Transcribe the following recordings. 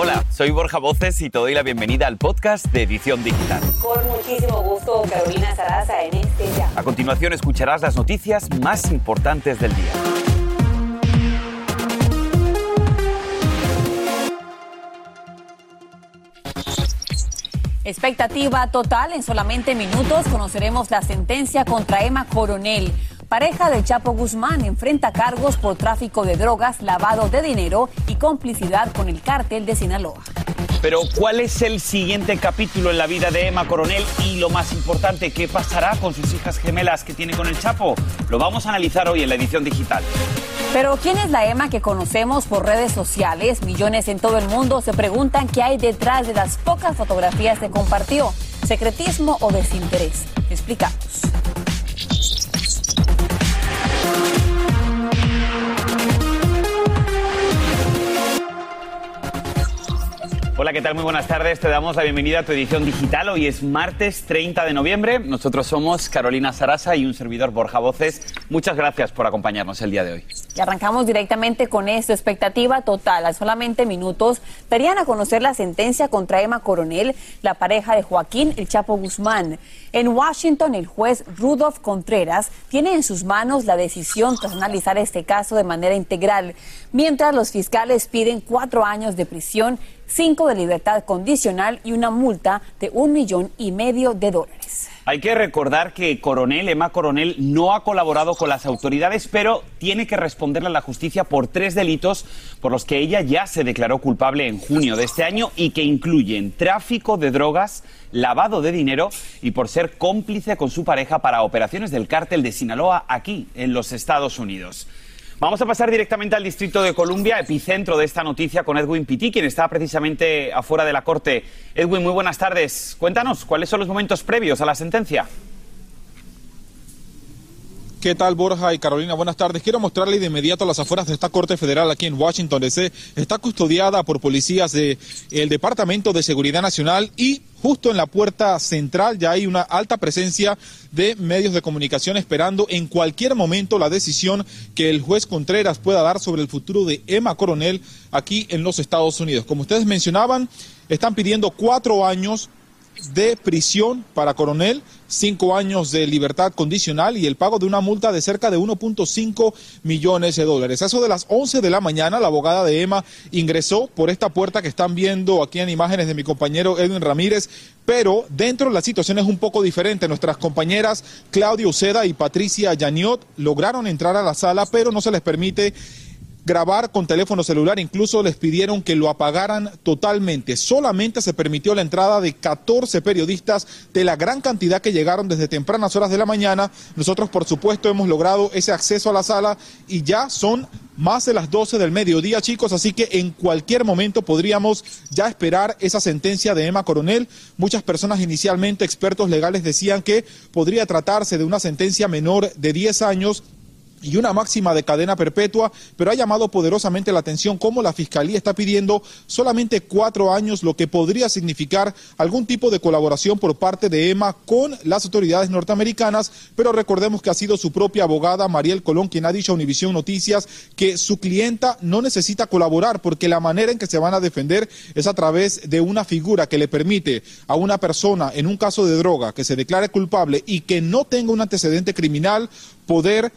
Hola, soy Borja Voces y te doy la bienvenida al podcast de Edición Digital. Con muchísimo gusto, Carolina Sarasa en este ya. A continuación escucharás las noticias más importantes del día. Expectativa total, en solamente minutos conoceremos la sentencia contra Emma Coronel. Pareja del Chapo Guzmán enfrenta cargos por tráfico de drogas, lavado de dinero y complicidad con el cártel de Sinaloa. Pero ¿cuál es el siguiente capítulo en la vida de Emma Coronel? Y lo más importante, ¿qué pasará con sus hijas gemelas que tiene con el Chapo? Lo vamos a analizar hoy en la edición digital. Pero ¿quién es la Emma que conocemos por redes sociales? Millones en todo el mundo se preguntan qué hay detrás de las pocas fotografías que compartió. ¿Secretismo o desinterés? Explicamos. Hola, ¿qué tal? Muy buenas tardes. Te damos la bienvenida a tu edición digital. Hoy es martes 30 de noviembre. Nosotros somos Carolina Sarasa y un servidor Borja Voces. Muchas gracias por acompañarnos el día de hoy. Y arrancamos directamente con esto. Expectativa total. A solamente minutos darían a conocer la sentencia contra Emma Coronel, la pareja de Joaquín El Chapo Guzmán. En Washington, el juez Rudolph Contreras tiene en sus manos la decisión tras analizar este caso de manera integral, mientras los fiscales piden cuatro años de prisión cinco de libertad condicional y una multa de un millón y medio de dólares. Hay que recordar que Coronel, Emma Coronel, no ha colaborado con las autoridades, pero tiene que responderle a la justicia por tres delitos por los que ella ya se declaró culpable en junio de este año y que incluyen tráfico de drogas, lavado de dinero y por ser cómplice con su pareja para operaciones del cártel de Sinaloa aquí, en los Estados Unidos. Vamos a pasar directamente al Distrito de Columbia, epicentro de esta noticia, con Edwin Pitti, quien está precisamente afuera de la corte. Edwin, muy buenas tardes. Cuéntanos, ¿cuáles son los momentos previos a la sentencia? ¿Qué tal Borja y Carolina? Buenas tardes. Quiero mostrarle de inmediato las afueras de esta Corte Federal aquí en Washington DC. Está custodiada por policías del Departamento de Seguridad Nacional y justo en la puerta central ya hay una alta presencia de medios de comunicación esperando en cualquier momento la decisión que el juez Contreras pueda dar sobre el futuro de Emma Coronel aquí en los Estados Unidos. Como ustedes mencionaban, están pidiendo cuatro años de prisión para Coronel, cinco años de libertad condicional y el pago de una multa de cerca de 1.5 millones de dólares. A eso de las 11 de la mañana, la abogada de Emma ingresó por esta puerta que están viendo aquí en imágenes de mi compañero Edwin Ramírez, pero dentro la situación es un poco diferente. Nuestras compañeras Claudia Uceda y Patricia Yaniot lograron entrar a la sala, pero no se les permite grabar con teléfono celular, incluso les pidieron que lo apagaran totalmente. Solamente se permitió la entrada de 14 periodistas de la gran cantidad que llegaron desde tempranas horas de la mañana. Nosotros, por supuesto, hemos logrado ese acceso a la sala y ya son más de las 12 del mediodía, chicos, así que en cualquier momento podríamos ya esperar esa sentencia de Emma Coronel. Muchas personas inicialmente, expertos legales, decían que podría tratarse de una sentencia menor de 10 años y una máxima de cadena perpetua, pero ha llamado poderosamente la atención cómo la Fiscalía está pidiendo solamente cuatro años, lo que podría significar algún tipo de colaboración por parte de Emma con las autoridades norteamericanas, pero recordemos que ha sido su propia abogada, Mariel Colón, quien ha dicho a Univisión Noticias que su clienta no necesita colaborar porque la manera en que se van a defender es a través de una figura que le permite a una persona en un caso de droga que se declare culpable y que no tenga un antecedente criminal poder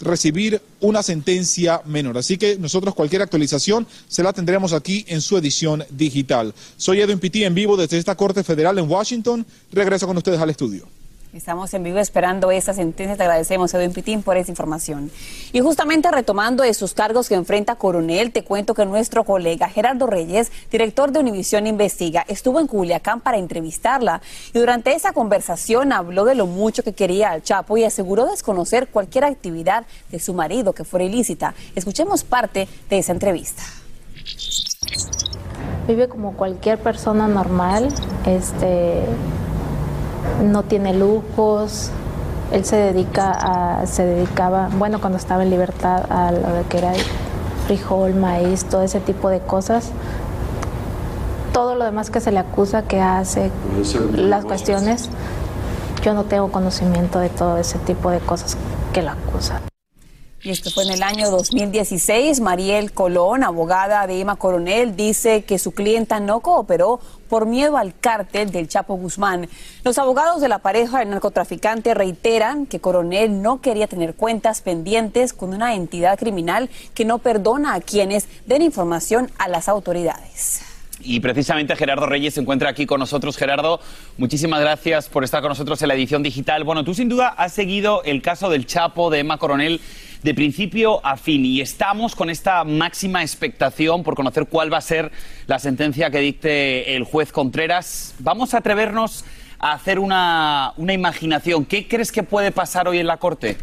recibir una sentencia menor. Así que nosotros cualquier actualización se la tendremos aquí en su edición digital. Soy Edwin Pitti en vivo desde esta Corte Federal en Washington. Regreso con ustedes al estudio. Estamos en vivo esperando esa sentencia. Te agradecemos, Edwin Pitín, por esa información. Y justamente retomando esos cargos que enfrenta Coronel, te cuento que nuestro colega Gerardo Reyes, director de Univisión Investiga, estuvo en Culiacán para entrevistarla. Y durante esa conversación habló de lo mucho que quería al Chapo y aseguró desconocer cualquier actividad de su marido que fuera ilícita. Escuchemos parte de esa entrevista. Vive como cualquier persona normal. Este no tiene lujos, él se dedica a, se dedicaba, bueno, cuando estaba en libertad a lo que era frijol, maíz, todo ese tipo de cosas. Todo lo demás que se le acusa que hace, las cuestiones, yo no tengo conocimiento de todo ese tipo de cosas que lo acusan. Y esto fue en el año 2016. Mariel Colón, abogada de Emma Coronel, dice que su clienta no cooperó por miedo al cártel del Chapo Guzmán. Los abogados de la pareja del narcotraficante reiteran que Coronel no quería tener cuentas pendientes con una entidad criminal que no perdona a quienes den información a las autoridades. Y precisamente Gerardo Reyes se encuentra aquí con nosotros. Gerardo, muchísimas gracias por estar con nosotros en la edición digital. Bueno, tú sin duda has seguido el caso del Chapo de Emma Coronel de principio a fin y estamos con esta máxima expectación por conocer cuál va a ser la sentencia que dicte el juez Contreras. Vamos a atrevernos a hacer una, una imaginación. ¿Qué crees que puede pasar hoy en la Corte?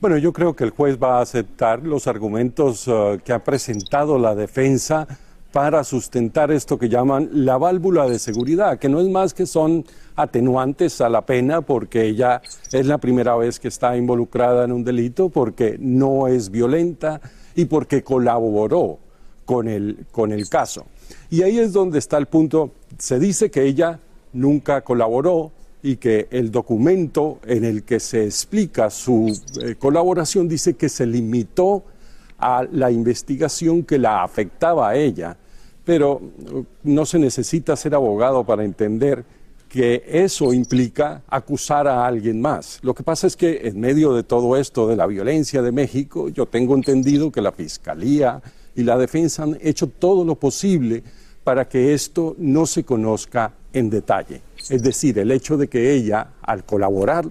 Bueno, yo creo que el juez va a aceptar los argumentos uh, que ha presentado la defensa para sustentar esto que llaman la válvula de seguridad, que no es más que son atenuantes a la pena porque ella es la primera vez que está involucrada en un delito, porque no es violenta y porque colaboró con el, con el caso. Y ahí es donde está el punto. Se dice que ella nunca colaboró y que el documento en el que se explica su eh, colaboración dice que se limitó a la investigación que la afectaba a ella pero no se necesita ser abogado para entender que eso implica acusar a alguien más. Lo que pasa es que en medio de todo esto de la violencia de México, yo tengo entendido que la Fiscalía y la defensa han hecho todo lo posible para que esto no se conozca en detalle. Es decir, el hecho de que ella, al colaborar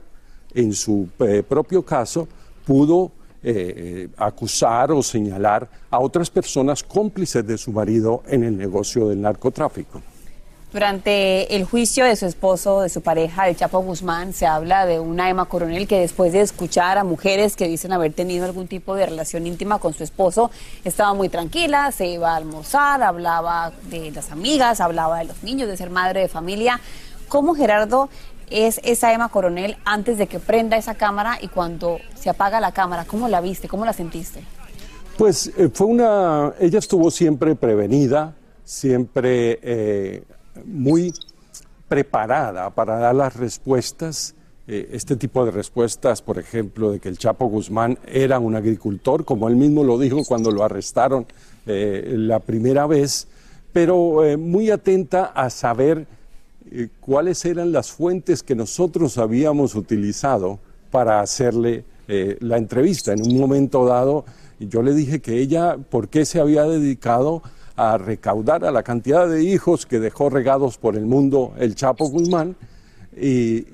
en su eh, propio caso, pudo eh, acusar o señalar a otras personas cómplices de su marido en el negocio del narcotráfico. Durante el juicio de su esposo, de su pareja, el Chapo Guzmán, se habla de una Emma Coronel que después de escuchar a mujeres que dicen haber tenido algún tipo de relación íntima con su esposo, estaba muy tranquila, se iba a almorzar, hablaba de las amigas, hablaba de los niños, de ser madre de familia. ¿Cómo Gerardo es esa Emma Coronel antes de que prenda esa cámara y cuando se apaga la cámara? ¿Cómo la viste? ¿Cómo la sentiste? Pues eh, fue una, ella estuvo siempre prevenida, siempre eh, muy preparada para dar las respuestas. Eh, este tipo de respuestas, por ejemplo, de que el Chapo Guzmán era un agricultor, como él mismo lo dijo cuando lo arrestaron la primera vez, pero muy atenta a saber eh, cuáles eran las fuentes que nosotros habíamos utilizado para hacerle eh, la entrevista. En un momento dado, yo le dije que ella, ¿por qué se había dedicado a recaudar a la cantidad de hijos que dejó regados por el mundo el Chapo Guzmán? Y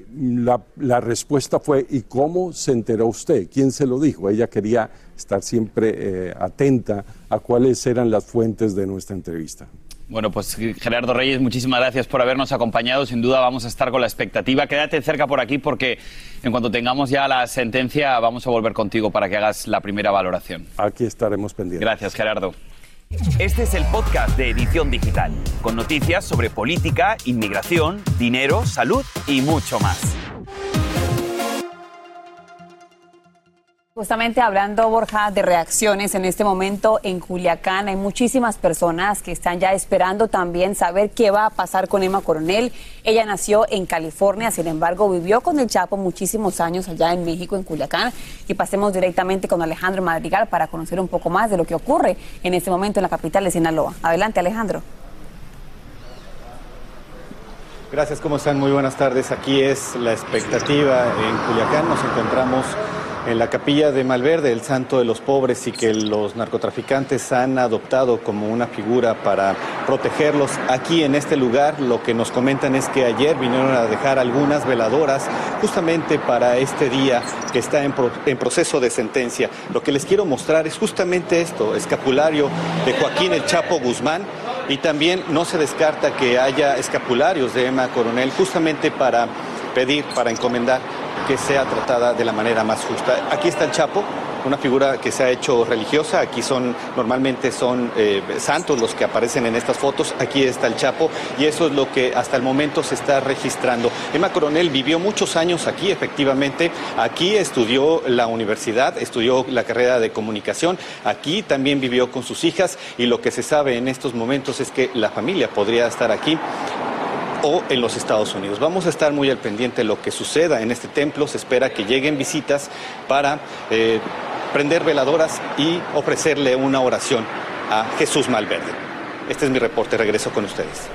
la, respuesta fue, ¿y cómo se enteró usted? ¿Quién se lo dijo? Ella quería estar siempre eh, atenta a cuáles eran las fuentes de nuestra entrevista. Bueno, pues Gerardo Reyes, muchísimas gracias por habernos acompañado. Sin duda vamos a estar con la expectativa. Quédate cerca por aquí porque en cuanto tengamos ya la sentencia vamos a volver contigo para que hagas la primera valoración. Aquí estaremos pendientes. Gracias, Gerardo. Este es el podcast de Edición Digital, con noticias sobre política, inmigración, dinero, salud y mucho más. Justamente hablando, Borja, de reacciones en este momento en Culiacán, hay muchísimas personas que están ya esperando también saber qué va a pasar con Emma Coronel. Ella nació en California, sin embargo, vivió con el Chapo muchísimos años allá en México, en Culiacán. Y pasemos directamente con Alejandro Madrigal para conocer un poco más de lo que ocurre en este momento en la capital de Sinaloa. Adelante, Alejandro. Gracias, ¿cómo están? Muy buenas tardes. Aquí es la expectativa en Culiacán. Nos encontramos en la capilla de Malverde, el santo de los pobres y que los narcotraficantes han adoptado como una figura para protegerlos. Aquí en este lugar lo que nos comentan es que ayer vinieron a dejar algunas veladoras justamente para este día que está en, en proceso de sentencia. Lo que les quiero mostrar es justamente esto, escapulario de Joaquín el Chapo Guzmán y también no se descarta que haya escapularios de Emma Coronel justamente para pedir, para encomendar que sea tratada de la manera más justa. Aquí está el Chapo, una figura que se ha hecho religiosa. Aquí son, normalmente son eh, santos los que aparecen en estas fotos. Aquí está el Chapo y eso es lo que hasta el momento se está registrando. Emma Coronel vivió muchos años aquí, efectivamente. Aquí estudió la universidad, estudió la carrera de comunicación. Aquí también vivió con sus hijas y lo que se sabe en estos momentos es que la familia podría estar aquí o en los Estados Unidos. Vamos a estar muy al pendiente de lo que suceda en este templo. Se espera que lleguen visitas para... Eh, prender veladoras y ofrecerle una oración a Jesús Malverde. Este es mi reporte, regreso con ustedes.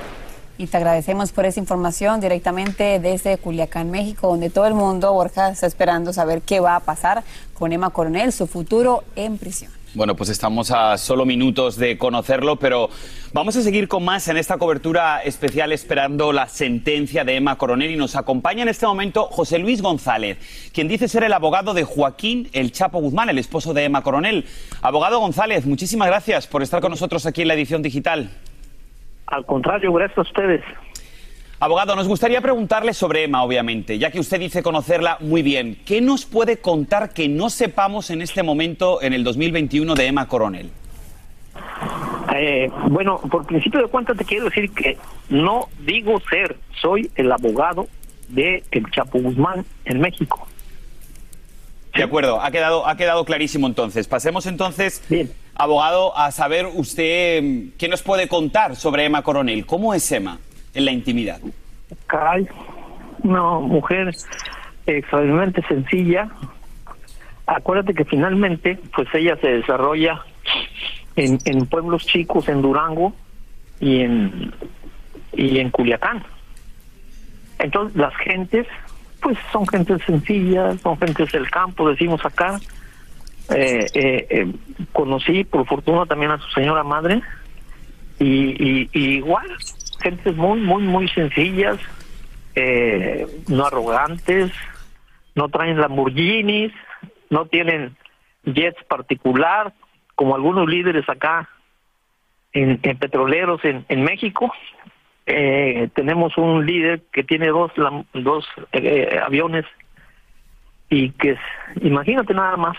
Y te agradecemos por esa información directamente desde Culiacán, México, donde todo el mundo, Borja, está esperando saber qué va a pasar con Emma Coronel, su futuro en prisión. Bueno, pues estamos a solo minutos de conocerlo, pero vamos a seguir con más en esta cobertura especial esperando la sentencia de Emma Coronel y nos acompaña en este momento José Luis González, quien dice ser el abogado de Joaquín El Chapo Guzmán, el esposo de Emma Coronel. Abogado González, muchísimas gracias por estar con nosotros aquí en la edición digital. Al contrario, gracias a ustedes. Abogado, nos gustaría preguntarle sobre Emma, obviamente, ya que usted dice conocerla muy bien. ¿Qué nos puede contar que no sepamos en este momento, en el 2021, de Emma Coronel? Eh, bueno, por principio de cuentas te quiero decir que no digo ser, soy el abogado de El Chapo Guzmán en México. De acuerdo, ha quedado, ha quedado clarísimo entonces. Pasemos entonces, Bien. abogado, a saber usted mm, qué nos puede contar sobre Emma Coronel. ¿Cómo es Emma en la intimidad? Caray, una mujer extraordinariamente sencilla. Acuérdate que finalmente, pues ella se desarrolla en, en pueblos chicos, en Durango y en y en Culiacán. Entonces las gentes, pues son gentes sencillas, son gentes del campo, decimos acá. Eh, eh, eh, conocí por fortuna también a su señora madre y, y, y igual gentes muy muy muy sencillas eh, no arrogantes no traen Lamborghinis no tienen jets particular como algunos líderes acá en, petroleros en, México. Eh, tenemos un líder que tiene dos dos eh, aviones y que imagínate nada más.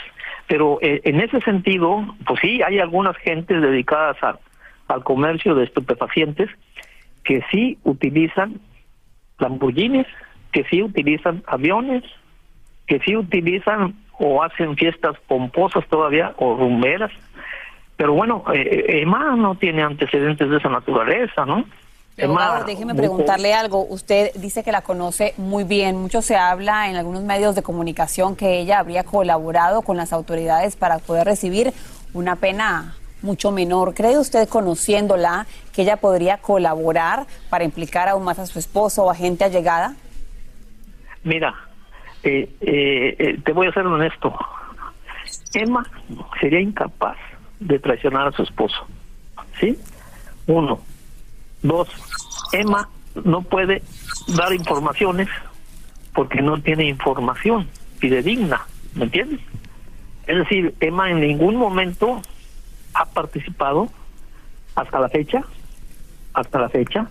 Pero eh, en ese sentido pues sí hay algunas gentes dedicadas a- al comercio de estupefacientes que sí utilizan Lamborghinis, que sí utilizan aviones, que sí utilizan o hacen fiestas pomposas todavía o rumberas. Pero bueno, eh, Emma no tiene antecedentes de esa naturaleza, ¿no? Abogado, déjeme preguntarle algo. Usted dice que la conoce muy bien. Mucho se habla en algunos medios de comunicación que ella habría colaborado con las autoridades para poder recibir una pena mucho menor. ¿Cree usted, conociéndola, que ella podría colaborar para implicar aún más a su esposo o a gente allegada? Mira, eh, eh, eh, te voy a ser honesto. Emma sería incapaz de traicionar a su esposo. ¿Sí? Uno. Dos. Emma no puede dar informaciones porque no tiene información fidedigna. ¿Me entiendes? Es decir, Emma en ningún momento ha participado hasta la fecha, hasta la fecha.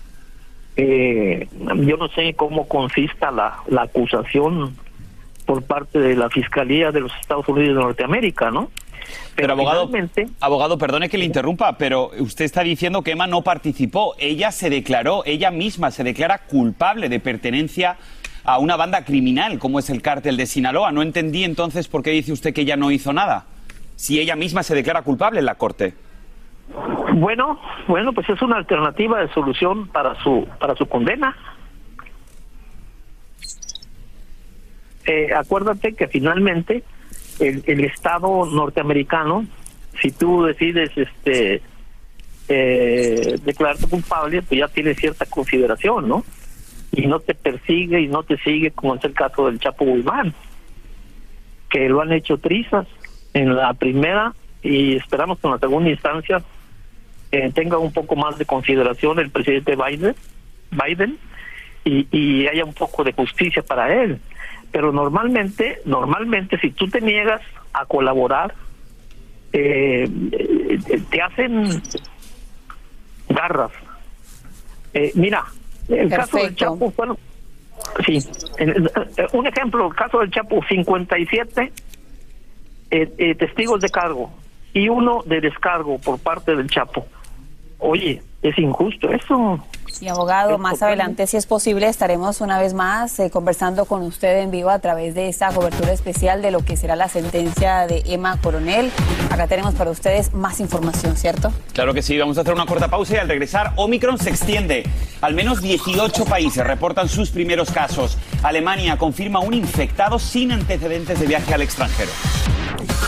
Eh, yo no sé cómo consista la, la acusación por parte de la Fiscalía de los Estados Unidos de Norteamérica, ¿no? Pero, abogado, abogado, perdone que le interrumpa, pero usted está diciendo que Emma no participó. Ella se declaró, ella misma se declara culpable de pertenencia a una banda criminal, como es el cártel de Sinaloa. No entendí entonces por qué dice usted que ella no hizo nada. Si ella misma se declara culpable en la corte. Bueno, bueno, pues es una alternativa de solución para su para su condena. Eh, acuérdate que finalmente el, el Estado norteamericano, si tú decides este eh, declararte culpable, pues ya tiene cierta consideración, ¿no? Y no te persigue y no te sigue, como es el caso del Chapo Guzmán, que lo han hecho trizas en la primera y esperamos que en la segunda instancia eh, tenga un poco más de consideración el presidente Biden, Biden y, y haya un poco de justicia para él. Pero normalmente, normalmente si tú te niegas a colaborar, eh, eh, te hacen garras. Eh, mira, el caso del. Chapo, bueno, sí, un ejemplo, el caso del Chapo, 57 eh, eh, testigos de cargo y uno de descargo por parte del Chapo. Oye, es injusto eso. Y abogado, Es más adelante, si es posible, estaremos una vez más eh, conversando con usted en vivo a través de esta cobertura especial de lo que será la sentencia de Emma Coronel. Acá tenemos para ustedes más información, ¿cierto? Claro que sí, vamos a hacer una corta pausa y al regresar, Omicron se extiende. Al menos 18 países reportan sus primeros casos. Alemania confirma un infectado sin antecedentes de viaje al extranjero.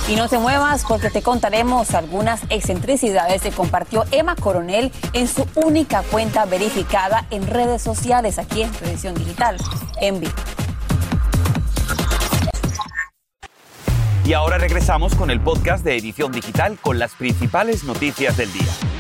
Y no te muevas porque te contaremos algunas excentricidades que compartió Emma Coronel en su única cuenta verificada en redes sociales aquí en Televisión Digital en. Y ahora regresamos con el podcast de Edición Digital con las principales noticias del día.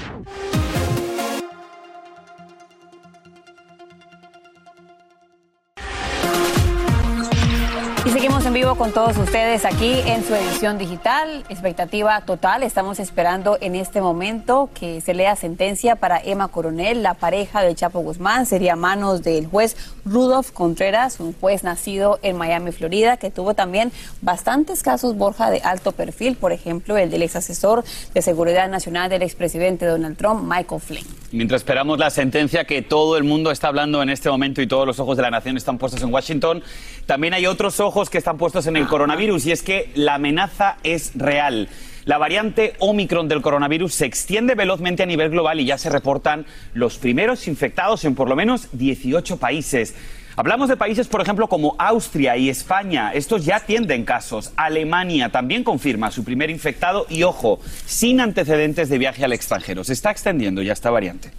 En vivo con todos ustedes aquí en su edición digital. Expectativa total. Estamos esperando en este momento que se lea sentencia para Emma Coronel, la pareja de Chapo Guzmán. Sería manos del juez Rudolf Contreras, un juez nacido en Miami, Florida, que tuvo también bastantes casos, Borja, de alto perfil. Por ejemplo, el del ex asesor de seguridad nacional del expresidente Donald Trump, Michael Flynn. Mientras esperamos la sentencia que todo el mundo está hablando en este momento y todos los ojos de la nación están puestos en Washington, también hay otros ojos que están puestos en el coronavirus y es que la amenaza es real. La variante Omicron del coronavirus se extiende velozmente a nivel global y ya se reportan los primeros infectados en por lo menos 18 países. Hablamos de países, por ejemplo, como Austria y España. Estos ya tienden casos. Alemania también confirma su primer infectado y, ojo, sin antecedentes de viaje al extranjero. Se está extendiendo ya esta variante.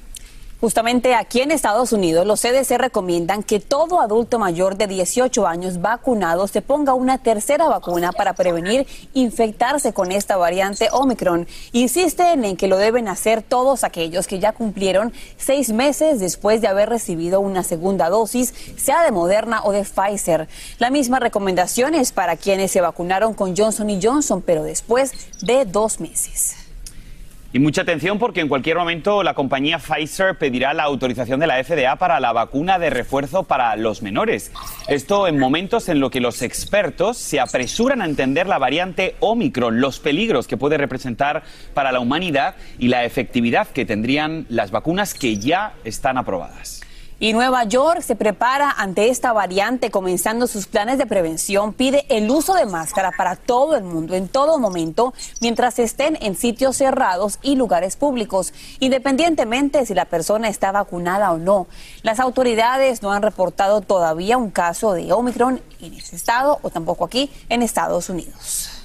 Justamente aquí en Estados Unidos, los CDC recomiendan que todo adulto mayor de 18 años vacunado se ponga una tercera vacuna para prevenir infectarse con esta variante Omicron. Insisten en que lo deben hacer todos aquellos que ya cumplieron seis meses después de haber recibido una segunda dosis, sea de Moderna o de Pfizer. La misma recomendación es para quienes se vacunaron con Johnson Johnson, pero después de dos meses. Y mucha atención porque en cualquier momento la compañía Pfizer pedirá la autorización de la FDA para la vacuna de refuerzo para los menores. Esto en momentos en los que los expertos se apresuran a entender la variante Omicron, los peligros que puede representar para la humanidad y la efectividad que tendrían las vacunas que ya están aprobadas. Y Nueva York se prepara ante esta variante, comenzando sus planes de prevención. Pide el uso de máscara para todo el mundo, en todo momento, mientras estén en sitios cerrados y lugares públicos, independientemente si la persona está vacunada o no. Las autoridades no han reportado todavía un caso de Omicron en ese estado o tampoco aquí en Estados Unidos.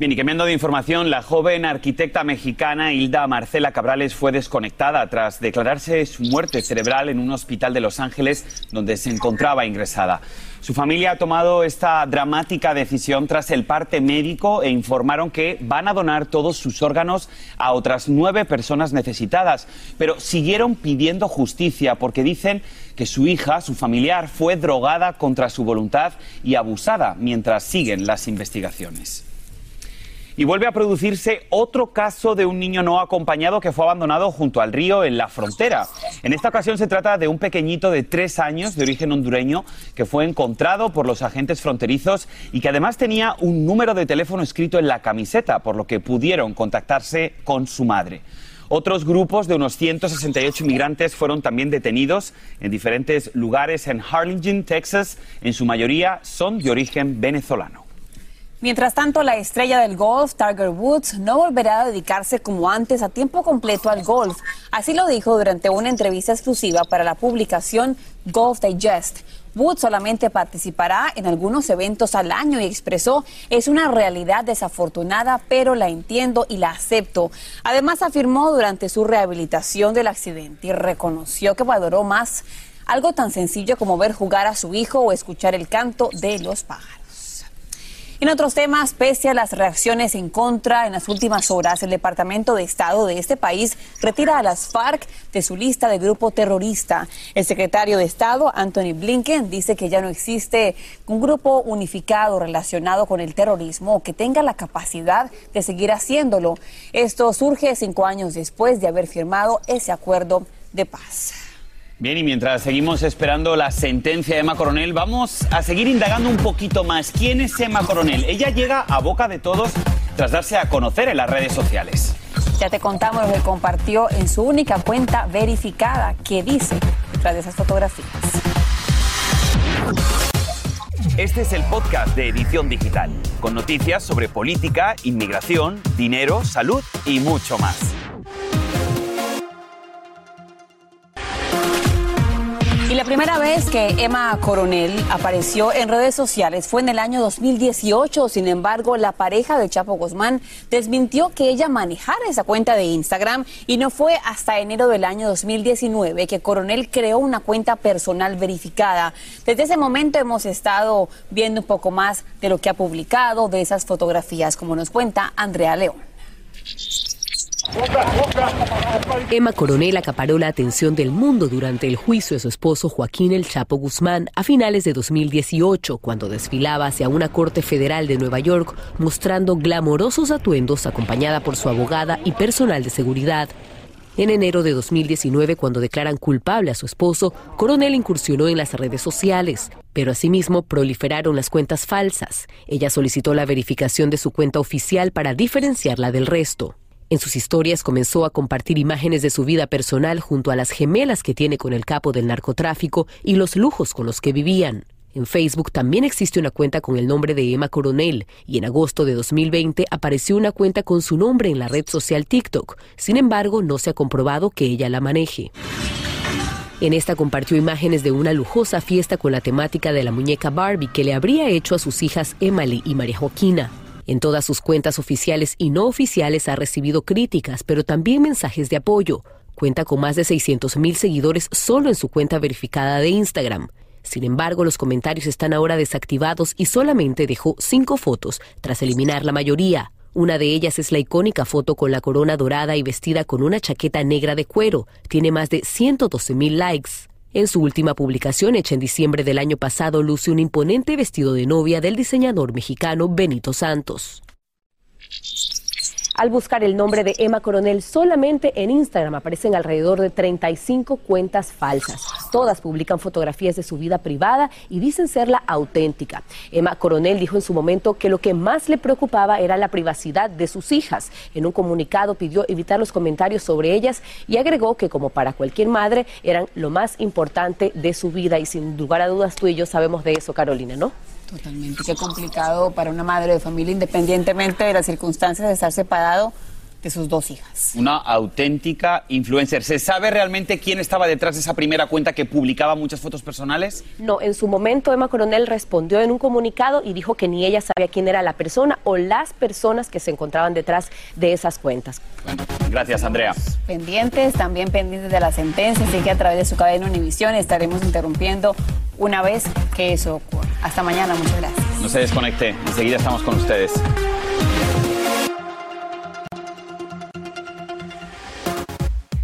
Bien, y cambiando de información, la joven arquitecta mexicana Hilda Marcela Cabrales fue desconectada tras declararse su muerte cerebral en un hospital de Los Ángeles donde se encontraba ingresada. Su familia ha tomado esta dramática decisión tras el parte médico e informaron que van a donar todos sus órganos a otras nueve personas necesitadas, pero siguieron pidiendo justicia porque dicen que su hija, su familiar, fue drogada contra su voluntad y abusada mientras siguen las investigaciones. Y vuelve a producirse otro caso de un niño no acompañado que fue abandonado junto al río en la frontera. En esta ocasión se trata de un pequeñito de tres años de origen hondureño que fue encontrado por los agentes fronterizos y que además tenía un número de teléfono escrito en la camiseta, por lo que pudieron contactarse con su madre. Otros grupos de unos 168 inmigrantes fueron también detenidos en diferentes lugares en Harlingen, Texas. En su mayoría son de origen venezolano. Mientras tanto, la estrella del golf, Tiger Woods, no volverá a dedicarse como antes a tiempo completo al golf. Así lo dijo durante una entrevista exclusiva para la publicación Golf Digest. Woods solamente participará en algunos eventos al año y expresó, es una realidad desafortunada, pero la entiendo y la acepto. Además, afirmó durante su rehabilitación del accidente y reconoció que valoró más algo tan sencillo como ver jugar a su hijo o escuchar el canto de los pájaros. En otros temas, pese a las reacciones en contra en las últimas horas, el Departamento de Estado de este país retira a las FARC de su lista de grupo terrorista. El secretario de Estado, Anthony Blinken, dice que ya no existe un grupo unificado relacionado con el terrorismo que tenga la capacidad de seguir haciéndolo. Esto surge cinco años después de haber firmado ese acuerdo de paz. Bien, y mientras seguimos esperando la sentencia de Emma Coronel, vamos a seguir indagando un poquito más. ¿Quién es Emma Coronel? Ella llega a boca de todos tras darse a conocer en las redes sociales. Ya te contamos lo que compartió en su única cuenta verificada, que dice tras de esas fotografías. Este es el podcast de Edición Digital, con noticias sobre política, inmigración, dinero, salud y mucho más. La primera vez que Emma Coronel apareció en redes sociales fue en el año 2018. Sin embargo, la pareja de Chapo Guzmán desmintió que ella manejara esa cuenta de Instagram y no fue hasta enero del año 2019 que Coronel creó una cuenta personal verificada. Desde ese momento hemos estado viendo un poco más de lo que ha publicado, de esas fotografías, como nos cuenta Andrea León. Emma Coronel acaparó la atención del mundo durante el juicio de su esposo Joaquín El Chapo Guzmán a finales de 2018, cuando desfilaba hacia una corte federal de Nueva York mostrando glamorosos atuendos acompañada por su abogada y personal de seguridad. En enero de 2019, cuando declaran culpable a su esposo, Coronel incursionó en las redes sociales, pero asimismo proliferaron las cuentas falsas. Ella solicitó la verificación de su cuenta oficial para diferenciarla del resto. En sus historias comenzó a compartir imágenes de su vida personal junto a las gemelas que tiene con el capo del narcotráfico y los lujos con los que vivían. En Facebook también existe una cuenta con el nombre de Emma Coronel y en agosto de 2020 apareció una cuenta con su nombre en la red social TikTok. Sin embargo, no se ha comprobado que ella la maneje. En esta compartió imágenes de una lujosa fiesta con la temática de la muñeca Barbie que le habría hecho a sus hijas Emily y María Joaquina. En todas sus cuentas oficiales y no oficiales ha recibido críticas, pero también mensajes de apoyo. Cuenta con más de 600.000 seguidores solo en su cuenta verificada de Instagram. Sin embargo, los comentarios están ahora desactivados y solamente dejó cinco fotos tras eliminar la mayoría. Una de ellas es la icónica foto con la corona dorada y vestida con una chaqueta negra de cuero. Tiene más de 112.000 likes. En su última publicación, hecha en diciembre del año pasado, luce un imponente vestido de novia del diseñador mexicano Benito Santos. Al buscar el nombre de Emma Coronel solamente en Instagram aparecen alrededor de 35 cuentas falsas. Todas publican fotografías de su vida privada y dicen ser la auténtica. Emma Coronel dijo en su momento que lo que más le preocupaba era la privacidad de sus hijas. En un comunicado pidió evitar los comentarios sobre ellas y agregó que como para cualquier madre eran lo más importante de su vida y sin lugar a dudas tú y yo sabemos de eso, Carolina, ¿no? Totalmente, qué complicado para una madre de familia, independientemente de las circunstancias de estar separado de sus dos hijas. Una auténtica influencer. ¿Se sabe realmente quién estaba detrás de esa primera cuenta que publicaba muchas fotos personales? No, en su momento Emma Coronel respondió en un comunicado y dijo que ni ella sabía quién era la persona o las personas que se encontraban detrás de esas cuentas. Bueno, gracias, Andrea. Pendientes, también pendientes de la sentencia, así que a través de su cadena Univisión estaremos interrumpiendo una vez que eso ocurra. Hasta mañana, muchas gracias. No se desconecte, enseguida estamos con ustedes.